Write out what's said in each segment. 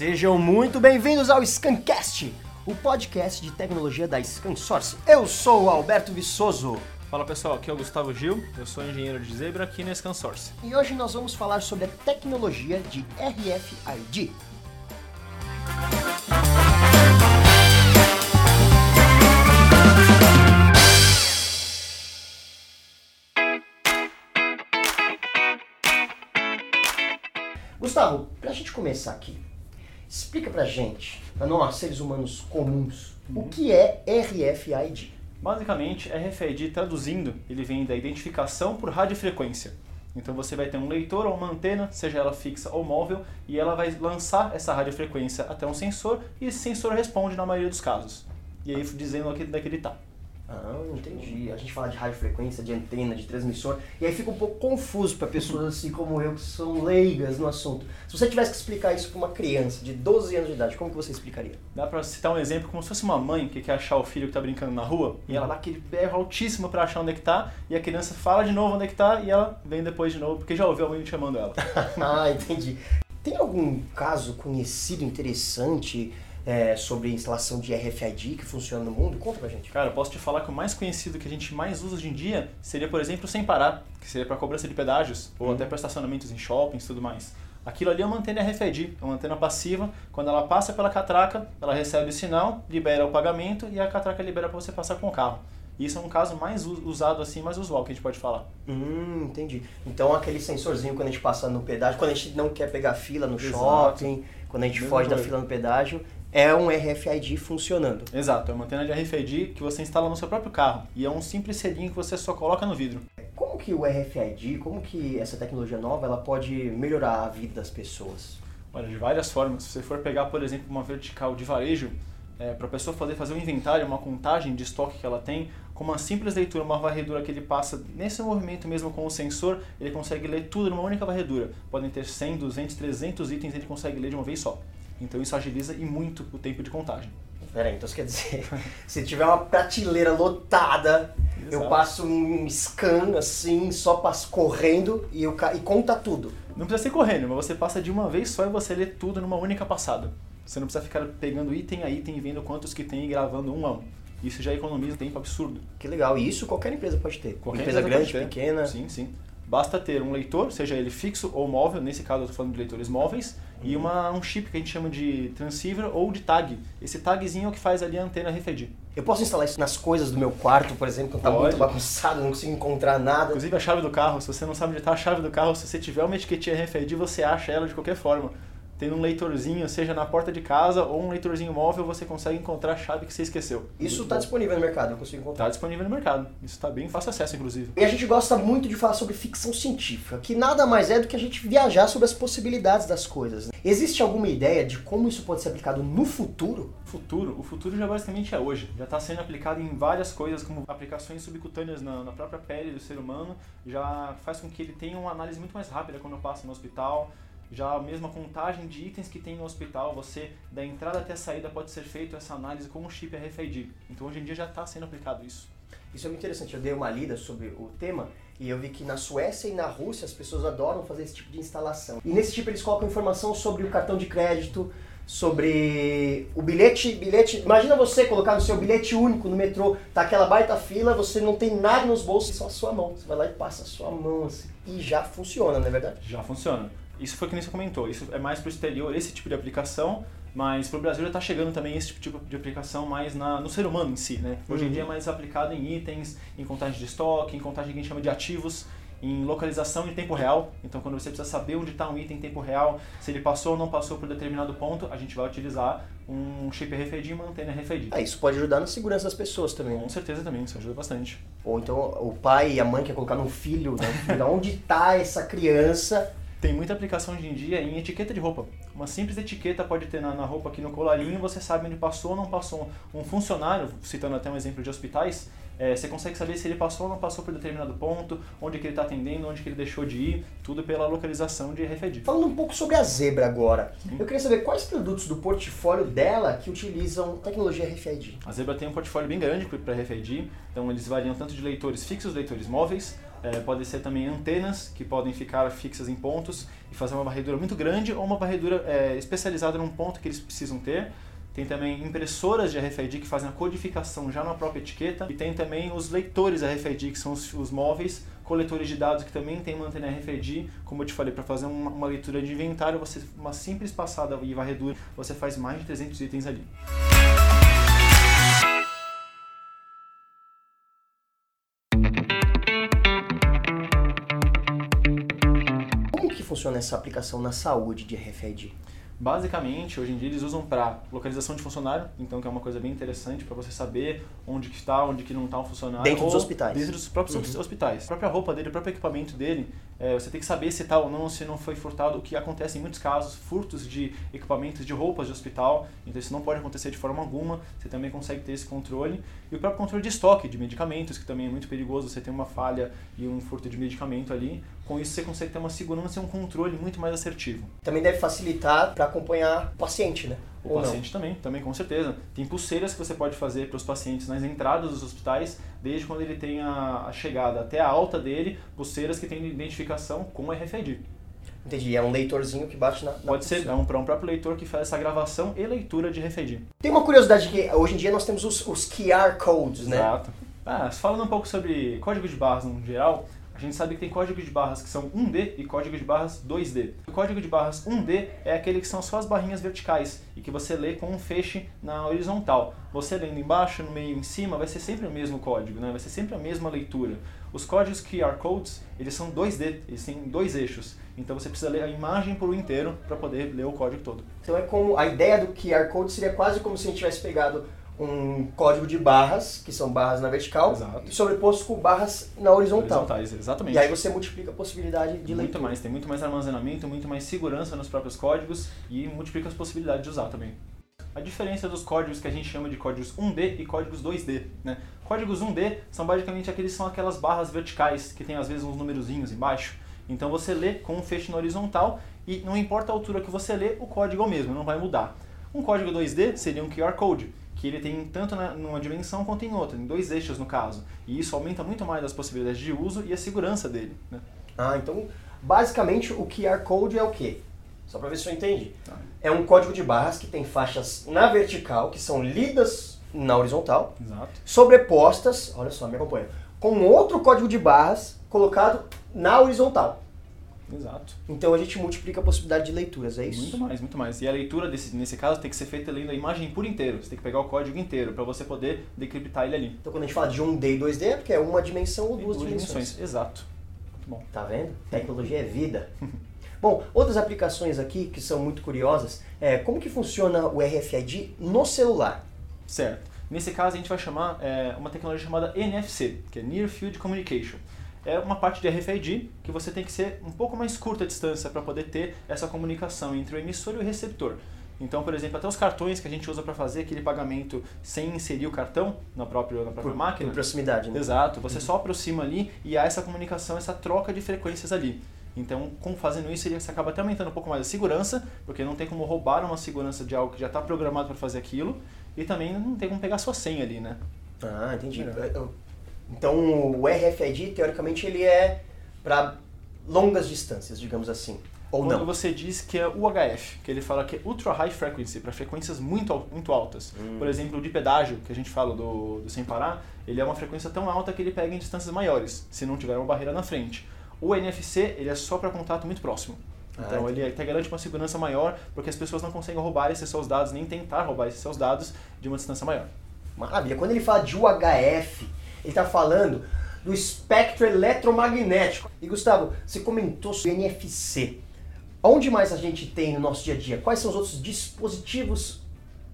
Sejam muito bem-vindos ao Scancast, o podcast de tecnologia da ScanSource. Eu sou o Alberto Viçoso Fala pessoal, aqui é o Gustavo Gil, eu sou engenheiro de Zebra aqui na ScanSource. e hoje nós vamos falar sobre a tecnologia de RFID. Gustavo, pra gente começar aqui, explica pra gente, pra nós, seres humanos comuns, o que é RFID? Basicamente, RFID traduzindo, ele vem da identificação por radiofrequência. Então você vai ter um leitor ou uma antena, seja ela fixa ou móvel, e ela vai lançar essa radiofrequência até um sensor e esse sensor responde na maioria dos casos. E aí dizendo aqui onde é que ele está. Ah, entendi. A gente fala de radiofrequência, de antena, de transmissor, e aí fica um pouco confuso para pessoas assim como eu que são leigas no assunto. Se você tivesse que explicar isso para uma criança de 12 anos de idade, como que você explicaria? Dá pra citar um exemplo como se fosse uma mãe que quer achar o filho que tá brincando na rua e ela dá aquele berro altíssimo pra achar onde é que tá e a criança fala de novo onde é que tá e ela vem depois de novo porque já ouviu a mãe chamando ela. ah, entendi. Tem algum caso conhecido, interessante é, sobre instalação de RFID que funciona no mundo? Conta pra gente. Cara, eu posso te falar que o mais conhecido que a gente mais usa hoje em dia seria, por exemplo, o sem parar, que seria para cobrança de pedágios ou Uhum. até para estacionamentos em shoppings e tudo mais. Aquilo ali é uma antena RFID, é uma antena passiva. Quando ela passa pela catraca, ela recebe o sinal, libera o pagamento e a catraca libera para você passar com o carro. Isso é um caso mais usado assim, mais usual que a gente pode falar. Hum, entendi. Então aquele sensorzinho quando a gente passa no pedágio, quando a gente não quer pegar fila no Exato. shopping, quando a gente Mesma foge da fila no pedágio, é um RFID funcionando. Exato, é uma antena de RFID que você instala no seu próprio carro e é um simples selinho que você só coloca no vidro. Como que o RFID, como que essa tecnologia nova, ela pode melhorar a vida das pessoas? Olha, de várias formas. Se você for pegar, por exemplo, uma vertical de varejo, para a pessoa poder fazer um inventário, uma contagem de estoque que ela tem, com uma simples leitura, uma varredura que ele passa nesse movimento mesmo com o sensor, ele consegue ler tudo numa única varredura. Podem ter 100, 200, 300 itens, ele consegue ler de uma vez só. Então isso agiliza e muito o tempo de contagem. Peraí, então isso quer dizer, se tiver uma prateleira lotada, eu Exato. passo um scan assim, só passo correndo e, eu, e conta tudo. Não precisa ser correndo, mas você passa de uma vez só e você lê tudo numa única passada. Você não precisa ficar pegando item a item e vendo quantos que tem e gravando um a um. Isso já economiza tempo absurdo. Que legal, e isso qualquer empresa pode ter. Qualquer empresa, empresa grande, pequena. Sim, sim. Basta ter um leitor, seja ele fixo ou móvel, nesse caso eu estou falando de leitores móveis, e uma, um chip que a gente chama de transceiver ou de tag. Esse tagzinho é o que faz ali a antena RFID. Eu posso instalar isso nas coisas do meu quarto, por exemplo, quando tá Pode. muito bagunçado, não consigo encontrar nada. Inclusive a chave do carro, se você não sabe onde está a chave do carro, se você tiver uma etiquetinha RFID, você acha ela de qualquer forma. Tendo um leitorzinho, seja na porta de casa ou um leitorzinho móvel, você consegue encontrar a chave que você esqueceu. Isso está disponível no mercado, eu consigo encontrar. Tá disponível no mercado. Isso está bem fácil acesso, inclusive. E a gente gosta muito de falar sobre ficção científica, que nada mais é do que a gente viajar sobre as possibilidades das coisas. né? Existe alguma ideia de como isso pode ser aplicado no futuro? Futuro, o futuro já basicamente é hoje. Já está sendo aplicado em várias coisas, como aplicações subcutâneas na, na própria pele do ser humano. Já faz com que ele tenha uma análise muito mais rápida quando passa no hospital. Já a mesma contagem de itens que tem no hospital, você da entrada até a saída pode ser feito essa análise com o chip RFID. Então hoje em dia já está sendo aplicado isso. Isso é muito interessante. Eu dei uma lida sobre o tema e eu vi que na Suécia e na Rússia as pessoas adoram fazer esse tipo de instalação. E nesse tipo eles colocam informação sobre o cartão de crédito, sobre o bilhete, bilhete. Imagina você colocar no seu bilhete único no metrô, tá aquela baita fila, você não tem nada nos bolsos, só a sua mão. Você vai lá e passa a sua mão assim. E já funciona, não é verdade? Já funciona. Isso foi o que nem você comentou. Isso é mais para o exterior, esse tipo de aplicação. Mas para o Brasil já está chegando também esse tipo de aplicação mais na, no ser humano em si, né? Hoje Uhum. em dia é mais aplicado em itens, em contagem de estoque, em contagem que a gente chama de ativos, em localização em tempo real. Então quando você precisa saber onde está um item em tempo real, se ele passou ou não passou por determinado ponto, a gente vai utilizar um chip RFID e uma antena RFID. Ah, isso pode ajudar na segurança das pessoas também. né? Com certeza também, isso ajuda bastante. Ou então o pai e a mãe quer colocar no filho, né? Onde tá essa criança? Tem muita aplicação hoje em dia em etiqueta de roupa. Uma simples etiqueta pode ter na, na roupa aqui no colarinho, você sabe onde passou ou não passou. Um funcionário, citando até um exemplo de hospitais, é, você consegue saber se ele passou ou não passou por determinado ponto, onde que ele está atendendo, onde que ele deixou de ir, tudo pela localização de RFID. Falando um pouco sobre a Zebra agora, eu queria saber quais produtos do portfólio dela que utilizam tecnologia RFID. A Zebra tem um portfólio bem grande para RFID, então eles variam tanto de leitores fixos, leitores móveis, É, pode ser também antenas que podem ficar fixas em pontos e fazer uma varredura muito grande ou uma varredura é, especializada num ponto que eles precisam ter. Tem também impressoras de RFID que fazem a codificação já na própria etiqueta. E tem também os leitores RFID, que são os, os móveis, coletores de dados que também tem uma antena RFID. Como eu te falei, para fazer uma, uma, leitura de inventário, você uma simples passada e varredura, você faz mais de 300 itens ali. Funciona essa aplicação na saúde de RFID? Basicamente, hoje em dia eles usam para localização de funcionário, então que é uma coisa bem interessante para você saber onde que está, onde que não está um funcionário. Dentro dos hospitais. Dentro dos próprios uhum. hospitais. A própria roupa dele, o próprio equipamento dele, é, você tem que saber se está ou não, se não foi furtado, o que acontece em muitos casos, furtos de equipamentos, de roupas de hospital, então isso não pode acontecer de forma alguma, você também consegue ter esse controle. E o próprio controle de estoque de medicamentos, que também é muito perigoso, você tem uma falha e um furto de medicamento ali, com isso você consegue ter uma segurança e um controle muito mais assertivo. Também deve facilitar para acompanhar o paciente, né? O Ou paciente não? também, também com certeza. Tem pulseiras que você pode fazer para os pacientes nas entradas dos hospitais, desde quando ele tem a, a chegada até a alta dele, pulseiras que têm identificação com RFID. Entendi, é um leitorzinho que bate na. na Pode ser, é um, um próprio leitor que faz essa gravação e leitura de RFID. Tem uma curiosidade que hoje em dia nós temos os, os QR codes, né? Exato. Ah, falando um pouco sobre código de barras no geral, a gente sabe que tem código de barras que são 1D e código de barras 2D. O código de barras 1D é aquele que são só as barrinhas verticais e que você lê com um feixe na horizontal. Você lendo embaixo, no meio, em cima, vai ser sempre o mesmo código, né? vai ser sempre a mesma leitura. Os códigos QR codes, eles são 2D, eles têm dois eixos. Então você precisa ler a imagem por inteiro para poder ler o código todo. Então é como a ideia do QR code seria quase como se a gente tivesse pegado um código de barras, que são barras na vertical, Exato. sobreposto com barras na horizontal. Horizontais, exatamente. E aí você multiplica a possibilidade de muito leitura. mais, tem muito mais armazenamento, muito mais segurança nos próprios códigos e multiplica as possibilidades de usar também. A diferença dos códigos que a gente chama de códigos 1D e códigos 2D. Né? Códigos 1D são basicamente aqueles são aquelas barras verticais que tem às vezes uns numerozinhos embaixo. Então você lê com um feixe na horizontal e não importa a altura que você lê, o código é o mesmo, não vai mudar. Um código 2D seria um QR Code, que ele tem tanto na, numa dimensão quanto em outra, em dois eixos no caso. E isso aumenta muito mais as possibilidades de uso e a segurança dele. Né? Ah, então basicamente o QR Code é o quê? Só para ver se eu entendi. Ah. É um código de barras que tem faixas na vertical, que são lidas na horizontal, Exato. sobrepostas, olha só, me acompanha, com outro código de barras colocado na horizontal. Exato. Então a gente multiplica a possibilidade de leituras, é isso? Muito mais, muito mais. E a leitura, desse, nesse caso, tem que ser feita lendo a imagem por inteiro. Você tem que pegar o código inteiro para você poder decriptar ele ali. Então quando a gente fala de 1D e 2D é porque é uma dimensão ou duas, duas dimensões. dimensões. Exato. Muito bom. Tá vendo? Tecnologia é vida. bom, outras aplicações aqui que são muito curiosas, é como que funciona o RFID no celular? Certo. Nesse caso a gente vai chamar é, uma tecnologia chamada NFC, que é Near Field Communication é uma parte de RFID que você tem que ser um pouco mais curta a distância para poder ter essa comunicação entre o emissor e o receptor. Então, por exemplo, até os cartões que a gente usa para fazer aquele pagamento sem inserir o cartão na própria, na própria por, máquina. Por proximidade, né? Exato. Você uhum. só aproxima ali e há essa comunicação, essa troca de frequências ali. Então, com fazendo isso, você acaba até aumentando um pouco mais a segurança, porque não tem como roubar uma segurança de algo que já está programado para fazer aquilo, e também não tem como pegar sua senha ali, né? Ah, entendi. É. Então o RFID, teoricamente, ele é para longas distâncias, digamos assim. Ou Quando não? você diz que é UHF, que ele fala que é Ultra High Frequency, para frequências muito, muito altas. Hum. Por exemplo, o de pedágio, que a gente fala do, do sem parar, ele é uma frequência tão alta que ele pega em distâncias maiores, se não tiver uma barreira na frente. O NFC, ele é só para contato muito próximo. Ah, então ah, ele até garante uma segurança maior, porque as pessoas não conseguem roubar esses seus dados, nem tentar roubar esses seus dados de uma distância maior. Maravilha. Quando ele fala de UHF, ele está falando do espectro eletromagnético. E Gustavo, você comentou sobre NFC. Onde mais a gente tem no nosso dia a dia? Quais são os outros dispositivos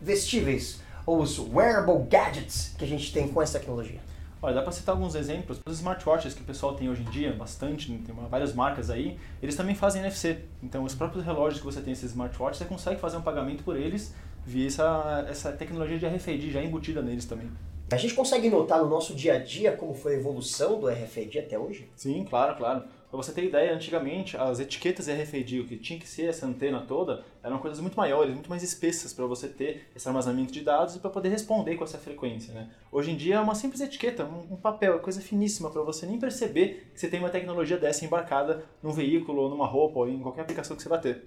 vestíveis ou os wearable gadgets que a gente tem com essa tecnologia? Olha, dá para citar alguns exemplos. Os smartwatches que o pessoal tem hoje em dia, bastante, tem várias marcas aí, eles também fazem NFC. Então, os próprios relógios que você tem esses smartwatches, você consegue fazer um pagamento por eles via essa, essa tecnologia de RFID já embutida neles também. A gente consegue notar no nosso dia a dia como foi a evolução do RFID até hoje? Sim, claro, claro. Para você ter ideia, antigamente as etiquetas RFID, o que tinha que ser essa antena toda, eram coisas muito maiores, muito mais espessas para você ter esse armazenamento de dados e para poder responder com essa frequência. Né? Hoje em dia é uma simples etiqueta, um, papel, coisa finíssima para você nem perceber que você tem uma tecnologia dessa embarcada num veículo, ou numa roupa, ou em qualquer aplicação que você vai ter.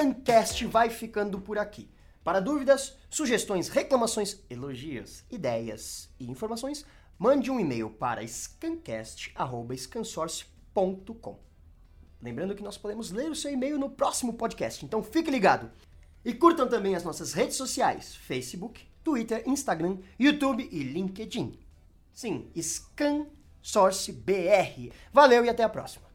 Scancast vai ficando por aqui. Para dúvidas, sugestões, reclamações, elogios, ideias e informações, mande um e-mail para scancast.scansource.com. Lembrando que nós podemos ler o seu e-mail no próximo podcast, então fique ligado. E curtam também as nossas redes sociais: Facebook, Twitter, Instagram, YouTube e LinkedIn. Sim, ScanSourceBR. Valeu e até a próxima.